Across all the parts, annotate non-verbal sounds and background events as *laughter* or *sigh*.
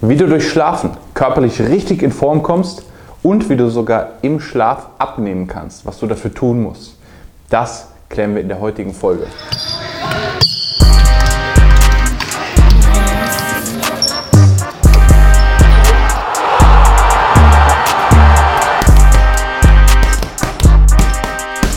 Wie du durch Schlafen körperlich richtig in Form kommst und wie du sogar im Schlaf abnehmen kannst, was du dafür tun musst. Das klären wir in der heutigen Folge.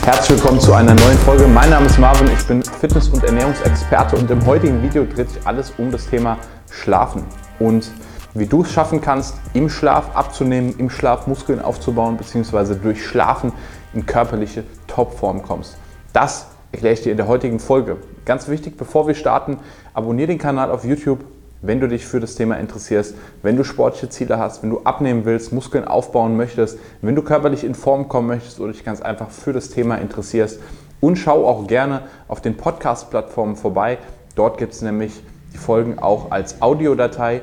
Herzlich willkommen zu einer neuen Folge. Mein Name ist Marvin, ich bin Fitness- und Ernährungsexperte und im heutigen Video dreht sich alles um das Thema Schlafen und wie du es schaffen kannst, im Schlaf abzunehmen, im Schlaf Muskeln aufzubauen, beziehungsweise durch Schlafen in körperliche Topform kommst. Das erkläre ich dir in der heutigen Folge. Ganz wichtig, bevor wir starten, abonniere den Kanal auf YouTube, wenn du dich für das Thema interessierst, wenn du sportliche Ziele hast, wenn du abnehmen willst, Muskeln aufbauen möchtest, wenn du körperlich in Form kommen möchtest oder dich ganz einfach für das Thema interessierst. Und schau auch gerne auf den Podcast-Plattformen vorbei. Dort gibt es nämlich die Folgen auch als Audiodatei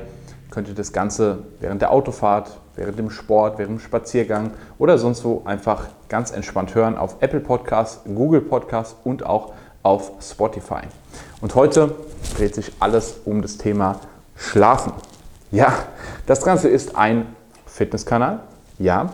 könnt ihr das Ganze während der Autofahrt, während dem Sport, während dem Spaziergang oder sonst wo einfach ganz entspannt hören auf Apple Podcasts, Google Podcasts und auch auf Spotify. Und heute dreht sich alles um das Thema Schlafen. Ja, das Ganze ist ein Fitnesskanal, ja.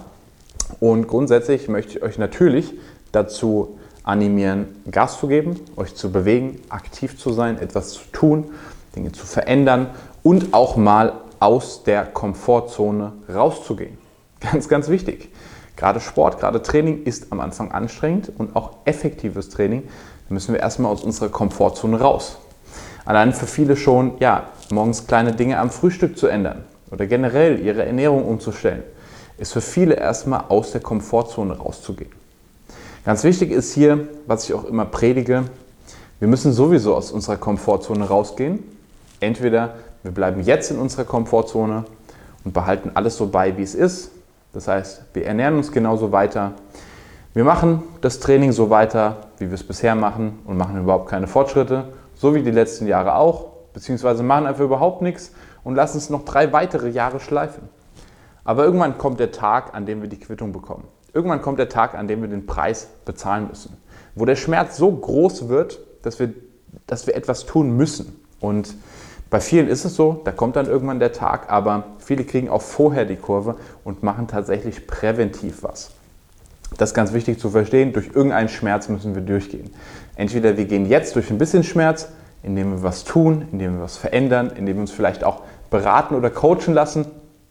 Und grundsätzlich möchte ich euch natürlich dazu animieren, Gas zu geben, euch zu bewegen, aktiv zu sein, etwas zu tun, Dinge zu verändern und auch mal aus der Komfortzone rauszugehen. *laughs* Ganz, ganz wichtig. Gerade Sport, gerade Training ist am Anfang anstrengend und auch effektives Training. Da müssen wir erstmal aus unserer Komfortzone raus. Allein für viele schon, ja, morgens kleine Dinge am Frühstück zu ändern oder generell ihre Ernährung umzustellen, ist für viele erstmal aus der Komfortzone rauszugehen. Ganz wichtig ist hier, was ich auch immer predige, wir müssen sowieso aus unserer Komfortzone rausgehen. Entweder wir bleiben jetzt in unserer Komfortzone und behalten alles so bei, wie es ist. Das heißt, wir ernähren uns genauso weiter. Wir machen das Training so weiter, wie wir es bisher machen und machen überhaupt keine Fortschritte, so wie die letzten Jahre auch, beziehungsweise machen einfach überhaupt nichts und lassen es noch drei weitere Jahre schleifen. Aber irgendwann kommt der Tag, an dem wir die Quittung bekommen. Irgendwann kommt der Tag, an dem wir den Preis bezahlen müssen. Wo der Schmerz so groß wird, dass wir, dass wir etwas tun müssen. Und bei vielen ist es so, da kommt dann irgendwann der Tag, aber viele kriegen auch vorher die Kurve und machen tatsächlich präventiv was. Das ist ganz wichtig zu verstehen. Durch irgendeinen Schmerz müssen wir durchgehen. Entweder wir gehen jetzt durch ein bisschen Schmerz, indem wir was tun, indem wir was verändern, indem wir uns vielleicht auch beraten oder coachen lassen,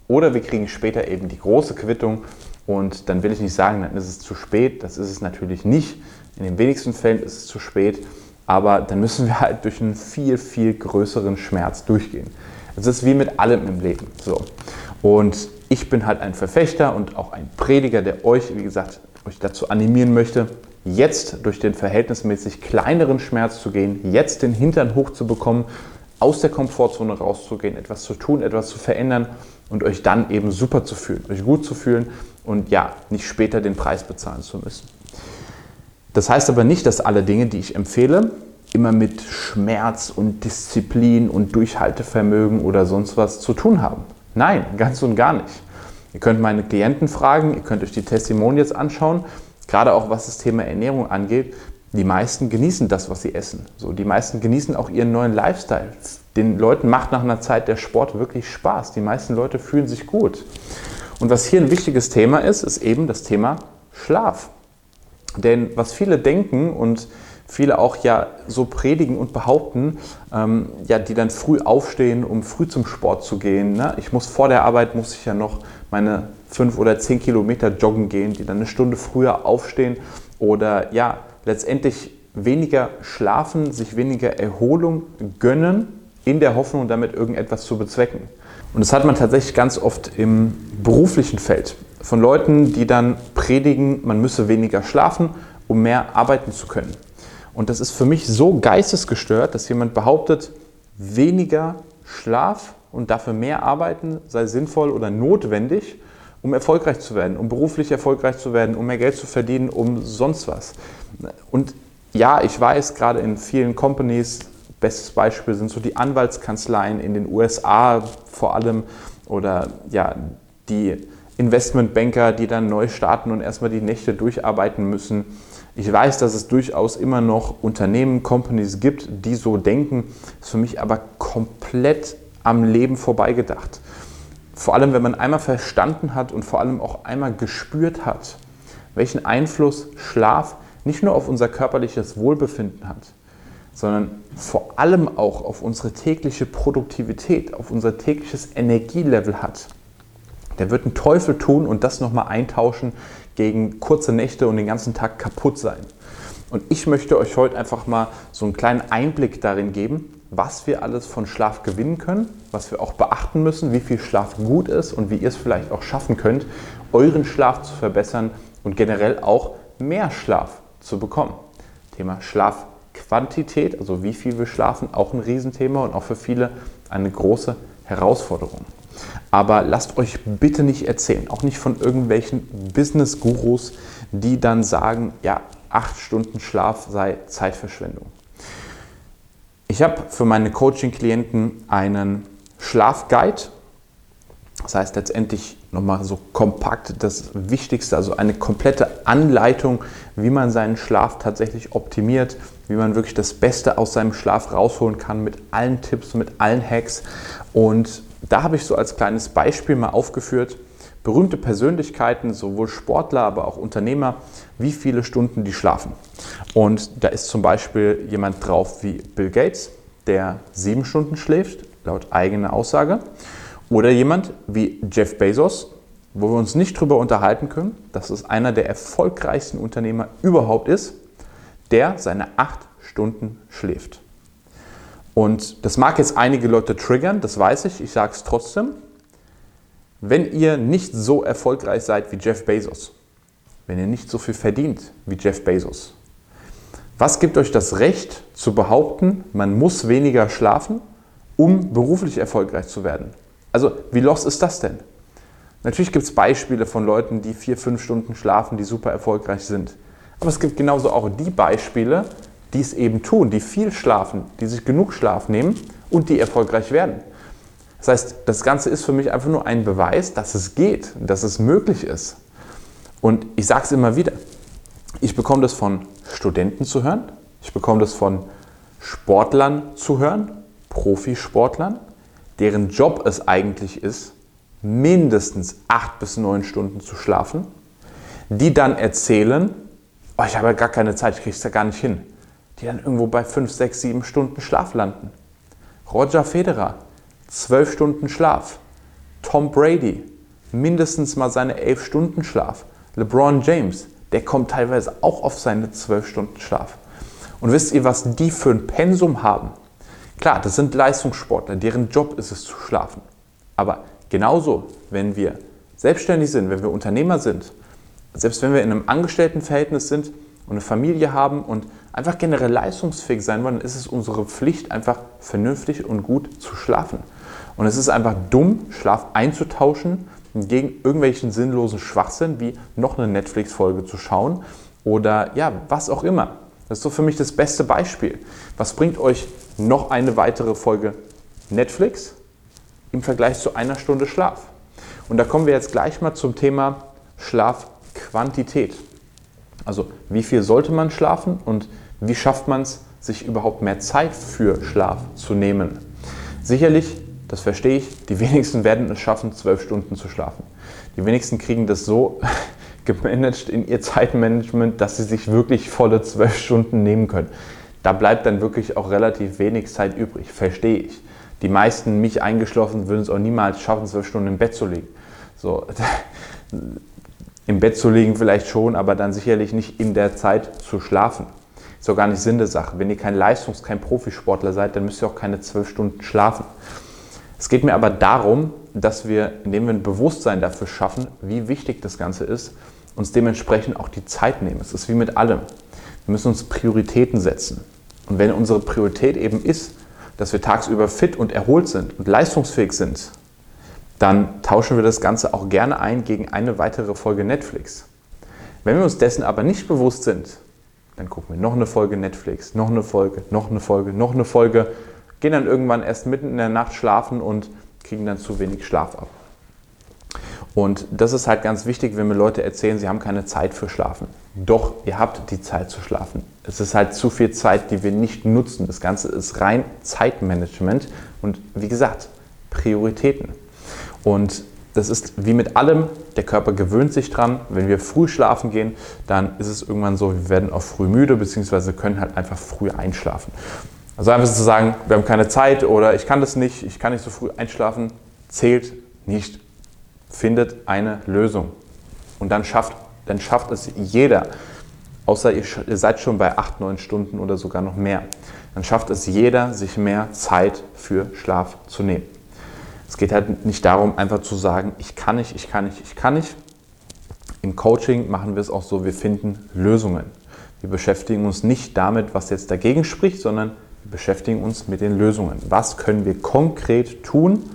oder wir kriegen später eben die große Quittung und dann will ich nicht sagen, dann ist es zu spät. Das ist es natürlich nicht. In den wenigsten Fällen ist es zu spät aber dann müssen wir halt durch einen viel, viel größeren Schmerz durchgehen. Es ist wie mit allem im Leben. So. Und ich bin halt ein Verfechter und auch ein Prediger, der euch, wie gesagt, euch dazu animieren möchte, jetzt durch den verhältnismäßig kleineren Schmerz zu gehen, jetzt den Hintern hochzubekommen, aus der Komfortzone rauszugehen, etwas zu tun, etwas zu verändern und euch dann eben super zu fühlen, euch gut zu fühlen und ja, nicht später den Preis bezahlen zu müssen. Das heißt aber nicht, dass alle Dinge, die ich empfehle, immer mit Schmerz und Disziplin und Durchhaltevermögen oder sonst was zu tun haben. Nein, ganz und gar nicht. Ihr könnt meine Klienten fragen, ihr könnt euch die Testimonials anschauen, gerade auch was das Thema Ernährung angeht. Die meisten genießen das, was sie essen. So, die meisten genießen auch ihren neuen Lifestyle. Den Leuten macht nach einer Zeit der Sport wirklich Spaß. Die meisten Leute fühlen sich gut. Und was hier ein wichtiges Thema ist, ist eben das Thema Schlaf. Denn was viele denken und viele auch ja so predigen und behaupten, ähm, ja, die dann früh aufstehen, um früh zum Sport zu gehen. Ne? Ich muss vor der Arbeit, muss ich ja noch meine fünf oder zehn Kilometer joggen gehen, die dann eine Stunde früher aufstehen oder ja, letztendlich weniger schlafen, sich weniger Erholung gönnen, in der Hoffnung, damit irgendetwas zu bezwecken. Und das hat man tatsächlich ganz oft im beruflichen Feld von Leuten, die dann predigen, man müsse weniger schlafen, um mehr arbeiten zu können. Und das ist für mich so geistesgestört, dass jemand behauptet, weniger Schlaf und dafür mehr arbeiten sei sinnvoll oder notwendig, um erfolgreich zu werden, um beruflich erfolgreich zu werden, um mehr Geld zu verdienen, um sonst was. Und ja, ich weiß, gerade in vielen Companies, bestes Beispiel sind so die Anwaltskanzleien in den USA vor allem oder ja, die Investmentbanker, die dann neu starten und erstmal die Nächte durcharbeiten müssen. Ich weiß, dass es durchaus immer noch Unternehmen, Companies gibt, die so denken. Ist für mich aber komplett am Leben vorbeigedacht. vor allem, wenn man einmal verstanden hat und vor allem auch einmal gespürt hat, welchen Einfluss Schlaf nicht nur auf unser körperliches Wohlbefinden hat, sondern vor allem auch auf unsere tägliche Produktivität, auf unser tägliches Energielevel hat, der wird einen Teufel tun und das nochmal eintauschen gegen kurze Nächte und den ganzen Tag kaputt sein. Und ich möchte euch heute einfach mal so einen kleinen Einblick darin geben, was wir alles von Schlaf gewinnen können, was wir auch beachten müssen, wie viel Schlaf gut ist und wie ihr es vielleicht auch schaffen könnt, euren Schlaf zu verbessern und generell auch mehr Schlaf zu bekommen. Thema Schlafquantität, also wie viel wir schlafen, auch ein Riesenthema und auch für viele eine große Herausforderung. Aber lasst euch bitte nicht erzählen, auch nicht von irgendwelchen Business-Gurus, die dann sagen, ja, acht Stunden Schlaf sei Zeitverschwendung. Ich habe für meine Coaching-Klienten einen Schlafguide. Das heißt letztendlich nochmal so kompakt das Wichtigste, also eine komplette Anleitung, wie man seinen Schlaf tatsächlich optimiert, wie man wirklich das Beste aus seinem Schlaf rausholen kann mit allen Tipps, mit allen Hacks. Und da habe ich so als kleines Beispiel mal aufgeführt, berühmte Persönlichkeiten, sowohl Sportler, aber auch Unternehmer, wie viele Stunden die schlafen. Und da ist zum Beispiel jemand drauf wie Bill Gates, der sieben Stunden schläft, laut eigener Aussage. Oder jemand wie Jeff Bezos, wo wir uns nicht drüber unterhalten können, dass es einer der erfolgreichsten Unternehmer überhaupt ist, der seine acht Stunden schläft. Und das mag jetzt einige Leute triggern, das weiß ich, ich sage es trotzdem. Wenn ihr nicht so erfolgreich seid wie Jeff Bezos, wenn ihr nicht so viel verdient wie Jeff Bezos, was gibt euch das Recht zu behaupten, man muss weniger schlafen, um beruflich erfolgreich zu werden? Also wie los ist das denn? Natürlich gibt es Beispiele von Leuten, die vier, fünf Stunden schlafen, die super erfolgreich sind. Aber es gibt genauso auch die Beispiele, die es eben tun, die viel schlafen, die sich genug Schlaf nehmen und die erfolgreich werden. Das heißt, das Ganze ist für mich einfach nur ein Beweis, dass es geht, dass es möglich ist. Und ich sage es immer wieder, ich bekomme das von Studenten zu hören, ich bekomme das von Sportlern zu hören, Profisportlern, deren Job es eigentlich ist, mindestens acht bis neun Stunden zu schlafen, die dann erzählen, oh, ich habe ja gar keine Zeit, ich kriege es ja gar nicht hin die dann irgendwo bei 5, 6, 7 Stunden Schlaf landen. Roger Federer, 12 Stunden Schlaf. Tom Brady, mindestens mal seine 11 Stunden Schlaf. LeBron James, der kommt teilweise auch auf seine 12 Stunden Schlaf. Und wisst ihr, was die für ein Pensum haben? Klar, das sind Leistungssportler, deren Job ist es zu schlafen. Aber genauso, wenn wir selbstständig sind, wenn wir Unternehmer sind, selbst wenn wir in einem Angestelltenverhältnis sind und eine Familie haben und einfach generell leistungsfähig sein wollen, ist es unsere Pflicht, einfach vernünftig und gut zu schlafen. Und es ist einfach dumm, Schlaf einzutauschen gegen irgendwelchen sinnlosen Schwachsinn, wie noch eine Netflix-Folge zu schauen oder ja, was auch immer. Das ist so für mich das beste Beispiel. Was bringt euch noch eine weitere Folge Netflix im Vergleich zu einer Stunde Schlaf? Und da kommen wir jetzt gleich mal zum Thema Schlafquantität. Also wie viel sollte man schlafen und wie schafft man es, sich überhaupt mehr Zeit für Schlaf zu nehmen? Sicherlich, das verstehe ich, die wenigsten werden es schaffen, zwölf Stunden zu schlafen. Die wenigsten kriegen das so *laughs* gemanagt in ihr Zeitmanagement, dass sie sich wirklich volle zwölf Stunden nehmen können. Da bleibt dann wirklich auch relativ wenig Zeit übrig, verstehe ich. Die meisten, mich eingeschlossen, würden es auch niemals schaffen, zwölf Stunden im Bett zu liegen. So, *laughs* Im Bett zu liegen vielleicht schon, aber dann sicherlich nicht in der Zeit zu schlafen. Ist doch gar nicht Sinn der Sache. Wenn ihr kein Leistungs-, kein Profisportler seid, dann müsst ihr auch keine zwölf Stunden schlafen. Es geht mir aber darum, dass wir, indem wir ein Bewusstsein dafür schaffen, wie wichtig das Ganze ist, uns dementsprechend auch die Zeit nehmen. Es ist wie mit allem. Wir müssen uns Prioritäten setzen. Und wenn unsere Priorität eben ist, dass wir tagsüber fit und erholt sind und leistungsfähig sind, dann tauschen wir das Ganze auch gerne ein gegen eine weitere Folge Netflix. Wenn wir uns dessen aber nicht bewusst sind, dann gucken wir noch eine Folge Netflix, noch eine Folge, noch eine Folge, noch eine Folge, gehen dann irgendwann erst mitten in der Nacht schlafen und kriegen dann zu wenig Schlaf ab. Und das ist halt ganz wichtig, wenn mir Leute erzählen, sie haben keine Zeit für Schlafen. Doch, ihr habt die Zeit zu schlafen. Es ist halt zu viel Zeit, die wir nicht nutzen. Das Ganze ist rein Zeitmanagement und wie gesagt, Prioritäten. Und das ist wie mit allem, der Körper gewöhnt sich dran. Wenn wir früh schlafen gehen, dann ist es irgendwann so, wir werden auch früh müde, beziehungsweise können halt einfach früh einschlafen. Also einfach zu sagen, wir haben keine Zeit oder ich kann das nicht, ich kann nicht so früh einschlafen, zählt nicht. Findet eine Lösung. Und dann schafft, dann schafft es jeder, außer ihr seid schon bei 8, 9 Stunden oder sogar noch mehr, dann schafft es jeder, sich mehr Zeit für Schlaf zu nehmen. Es geht halt nicht darum, einfach zu sagen, ich kann nicht, ich kann nicht, ich kann nicht. Im Coaching machen wir es auch so, wir finden Lösungen. Wir beschäftigen uns nicht damit, was jetzt dagegen spricht, sondern wir beschäftigen uns mit den Lösungen. Was können wir konkret tun,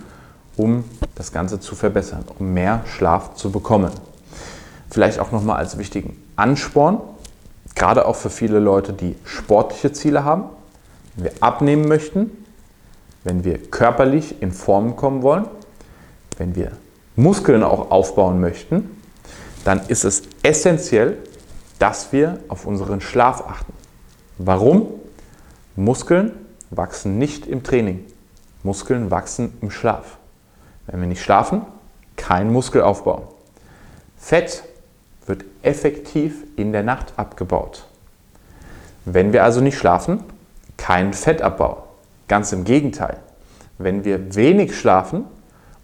um das Ganze zu verbessern, um mehr Schlaf zu bekommen? Vielleicht auch nochmal als wichtigen Ansporn, gerade auch für viele Leute, die sportliche Ziele haben. Wenn wir abnehmen möchten, wenn wir körperlich in Form kommen wollen, wenn wir Muskeln auch aufbauen möchten, dann ist es essentiell, dass wir auf unseren Schlaf achten. Warum? Muskeln wachsen nicht im Training. Muskeln wachsen im Schlaf. Wenn wir nicht schlafen, kein Muskelaufbau. Fett wird effektiv in der Nacht abgebaut. Wenn wir also nicht schlafen, kein Fettabbau. Ganz im Gegenteil. Wenn wir wenig schlafen,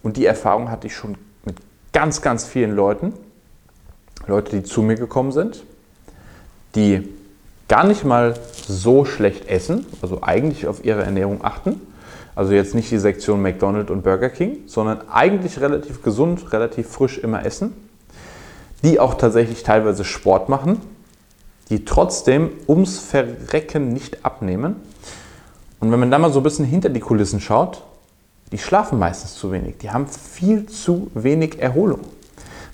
und die Erfahrung hatte ich schon mit ganz, ganz vielen Leuten, Leute, die zu mir gekommen sind, die gar nicht mal so schlecht essen, also eigentlich auf ihre Ernährung achten, also jetzt nicht die Sektion McDonald's und Burger King, sondern eigentlich relativ gesund, relativ frisch immer essen, die auch tatsächlich teilweise Sport machen, die trotzdem ums Verrecken nicht abnehmen und wenn man da mal so ein bisschen hinter die Kulissen schaut, die schlafen meistens zu wenig. Die haben viel zu wenig Erholung.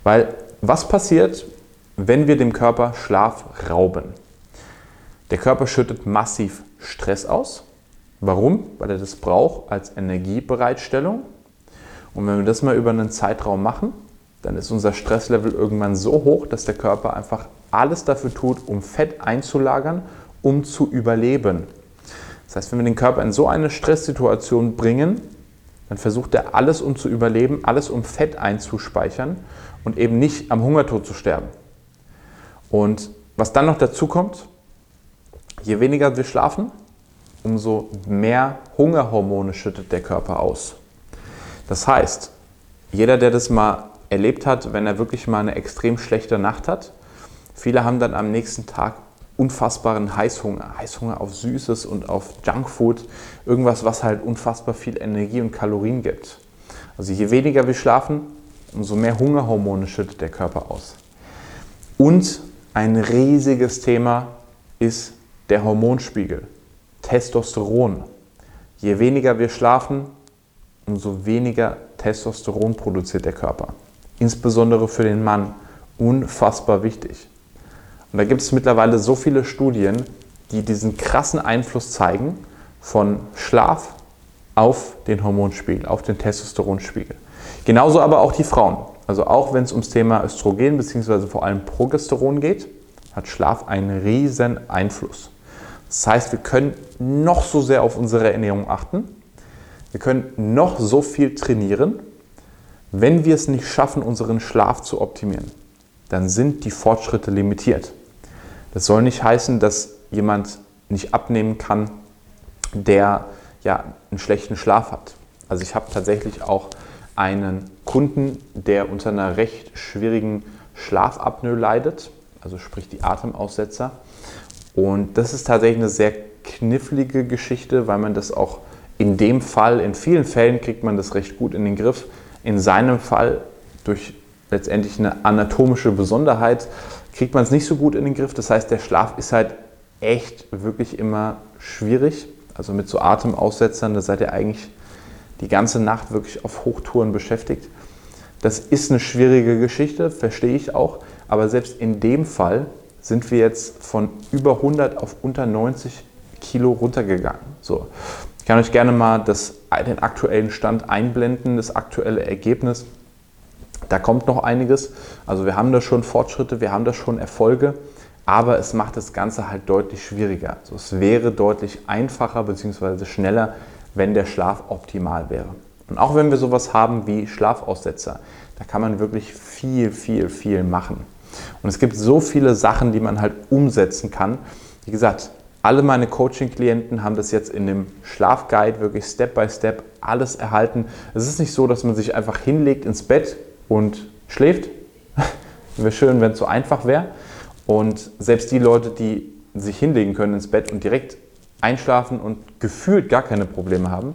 Weil was passiert, wenn wir dem Körper Schlaf rauben? Der Körper schüttet massiv Stress aus. Warum? Weil er das braucht als Energiebereitstellung. Und wenn wir das mal über einen Zeitraum machen, dann ist unser Stresslevel irgendwann so hoch, dass der Körper einfach alles dafür tut, um Fett einzulagern, um zu überleben. Das heißt, wenn wir den Körper in so eine Stresssituation bringen, dann versucht er alles, um zu überleben, alles, um Fett einzuspeichern und eben nicht am Hungertod zu sterben. Und was dann noch dazu kommt, je weniger wir schlafen, umso mehr Hungerhormone schüttet der Körper aus. Das heißt, jeder, der das mal erlebt hat, wenn er wirklich mal eine extrem schlechte Nacht hat, viele haben dann am nächsten Tag unfassbaren Heißhunger. Heißhunger auf Süßes und auf Junkfood. Irgendwas, was halt unfassbar viel Energie und Kalorien gibt. Also je weniger wir schlafen, umso mehr Hungerhormone schüttet der Körper aus. Und ein riesiges Thema ist der Hormonspiegel. Testosteron. Je weniger wir schlafen, umso weniger Testosteron produziert der Körper. Insbesondere für den Mann. Unfassbar wichtig. Und da gibt es mittlerweile so viele Studien, die diesen krassen Einfluss zeigen von Schlaf auf den Hormonspiegel, auf den Testosteronspiegel. Genauso aber auch die Frauen. Also auch wenn es ums Thema Östrogen bzw. vor allem Progesteron geht, hat Schlaf einen riesen Einfluss. Das heißt, wir können noch so sehr auf unsere Ernährung achten, wir können noch so viel trainieren, wenn wir es nicht schaffen, unseren Schlaf zu optimieren, dann sind die Fortschritte limitiert. Das soll nicht heißen, dass jemand nicht abnehmen kann, der ja einen schlechten Schlaf hat. Also ich habe tatsächlich auch einen Kunden, der unter einer recht schwierigen Schlafapnoe leidet, also sprich die Atemaussetzer. Und das ist tatsächlich eine sehr knifflige Geschichte, weil man das auch in dem Fall, in vielen Fällen kriegt man das recht gut in den Griff. In seinem Fall durch letztendlich eine anatomische Besonderheit kriegt man es nicht so gut in den Griff. Das heißt, der Schlaf ist halt echt wirklich immer schwierig. Also mit so Atemaussetzern, da seid ihr eigentlich die ganze Nacht wirklich auf Hochtouren beschäftigt. Das ist eine schwierige Geschichte, verstehe ich auch. Aber selbst in dem Fall sind wir jetzt von über 100 auf unter 90 Kilo runtergegangen. So. Ich kann euch gerne mal das, den aktuellen Stand einblenden, das aktuelle Ergebnis. Da kommt noch einiges. Also wir haben da schon Fortschritte, wir haben da schon Erfolge, aber es macht das Ganze halt deutlich schwieriger. Also es wäre deutlich einfacher bzw. schneller, wenn der Schlaf optimal wäre. Und auch wenn wir sowas haben wie Schlafaussetzer, da kann man wirklich viel, viel, viel machen. Und es gibt so viele Sachen, die man halt umsetzen kann. Wie gesagt, alle meine Coaching-Klienten haben das jetzt in dem Schlafguide wirklich Step by Step alles erhalten. Es ist nicht so, dass man sich einfach hinlegt ins Bett und schläft. *laughs* wäre schön, wenn es so einfach wäre. Und selbst die Leute, die sich hinlegen können ins Bett und direkt einschlafen und gefühlt gar keine Probleme haben,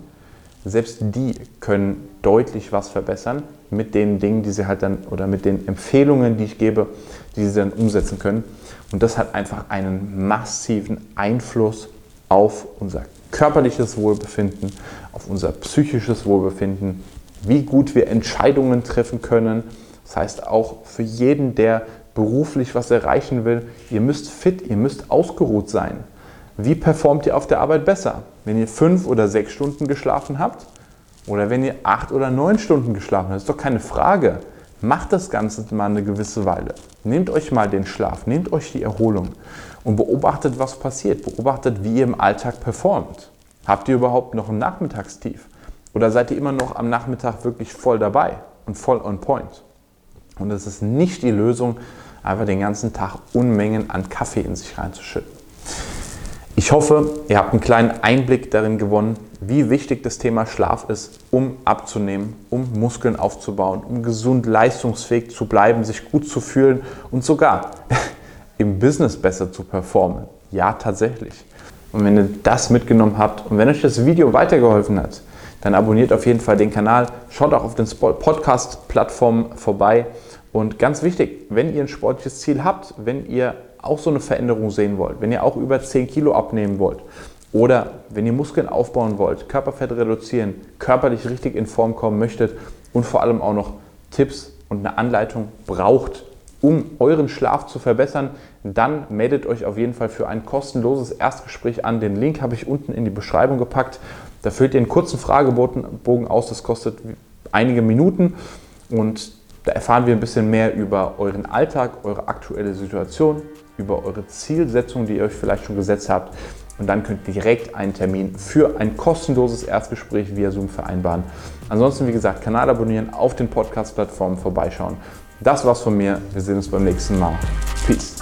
selbst die können deutlich was verbessern mit den Dingen, die sie halt dann oder mit den Empfehlungen, die ich gebe, die sie dann umsetzen können. Und das hat einfach einen massiven Einfluss auf unser körperliches Wohlbefinden, auf unser psychisches Wohlbefinden, wie gut wir Entscheidungen treffen können. Das heißt auch für jeden, der beruflich was erreichen will, ihr müsst fit, ihr müsst ausgeruht sein. Wie performt ihr auf der Arbeit besser? Wenn ihr fünf oder sechs Stunden geschlafen habt oder wenn ihr acht oder neun Stunden geschlafen habt? Ist doch keine Frage. Macht das Ganze mal eine gewisse Weile. Nehmt euch mal den Schlaf, nehmt euch die Erholung und beobachtet, was passiert. Beobachtet, wie ihr im Alltag performt. Habt ihr überhaupt noch ein Nachmittagstief? Oder seid ihr immer noch am Nachmittag wirklich voll dabei und voll on point? Und es ist nicht die Lösung, einfach den ganzen Tag Unmengen an Kaffee in sich reinzuschütten. Ich hoffe, ihr habt einen kleinen Einblick darin gewonnen, wie wichtig das Thema Schlaf ist, um abzunehmen, um Muskeln aufzubauen, um gesund leistungsfähig zu bleiben, sich gut zu fühlen und sogar *laughs* im Business besser zu performen. Ja, tatsächlich. Und wenn ihr das mitgenommen habt und wenn euch das Video weitergeholfen hat, dann abonniert auf jeden Fall den Kanal, schaut auch auf den Podcast-Plattformen vorbei. Und ganz wichtig, wenn ihr ein sportliches Ziel habt, wenn ihr auch so eine Veränderung sehen wollt, wenn ihr auch über 10 Kilo abnehmen wollt oder wenn ihr Muskeln aufbauen wollt, Körperfett reduzieren, körperlich richtig in Form kommen möchtet und vor allem auch noch Tipps und eine Anleitung braucht, um euren Schlaf zu verbessern, dann meldet euch auf jeden Fall für ein kostenloses Erstgespräch an. Den Link habe ich unten in die Beschreibung gepackt. Da füllt ihr einen kurzen Fragebogen aus, das kostet einige Minuten und da erfahren wir ein bisschen mehr über euren Alltag, eure aktuelle Situation, über eure Zielsetzung, die ihr euch vielleicht schon gesetzt habt. Und dann könnt ihr direkt einen Termin für ein kostenloses Erstgespräch via Zoom vereinbaren. Ansonsten, wie gesagt, Kanal abonnieren, auf den Podcast-Plattformen vorbeischauen. Das war's von mir. Wir sehen uns beim nächsten Mal. Peace.